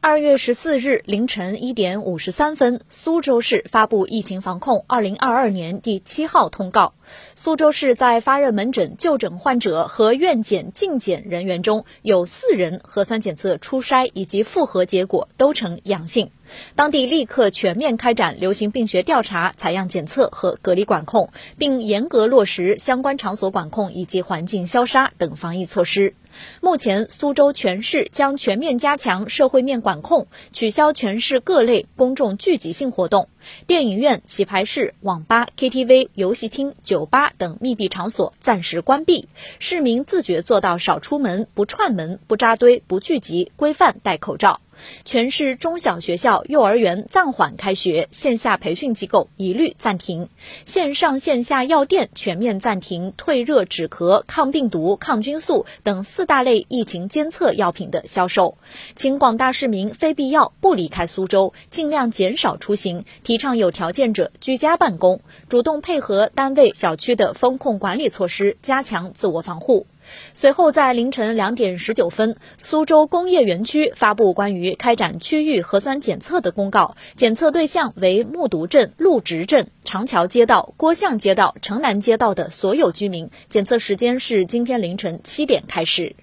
二月十四日凌晨一点五十三分，苏州市发布疫情防控二零二二年第七号通告。苏州市在发热门诊就诊患者和院检进检人员中有四人核酸检测初筛以及复核结果都呈阳性，当地立刻全面开展流行病学调查、采样检测和隔离管控，并严格落实相关场所管控以及环境消杀等防疫措施。目前，苏州全市将全面加强社会面管控，取消全市各类公众聚集性活动，电影院、棋牌室、网吧、KTV、游戏厅、酒吧等密闭场所暂时关闭，市民自觉做到少出门、不串门、不扎堆、不聚集，规范戴口罩。全市中小学校、幼儿园暂缓开学，线下培训机构一律暂停，线上线下药店全面暂停退热止咳、抗病毒、抗菌素等四大类疫情监测药品的销售。请广大市民非必要不离开苏州，尽量减少出行，提倡有条件者居家办公，主动配合单位、小区的风控管理措施，加强自我防护。随后，在凌晨两点十九分，苏州工业园区发布关于开展区域核酸检测的公告，检测对象为木渎镇、陆直镇、长桥街道、郭巷街道、城南街道的所有居民，检测时间是今天凌晨七点开始。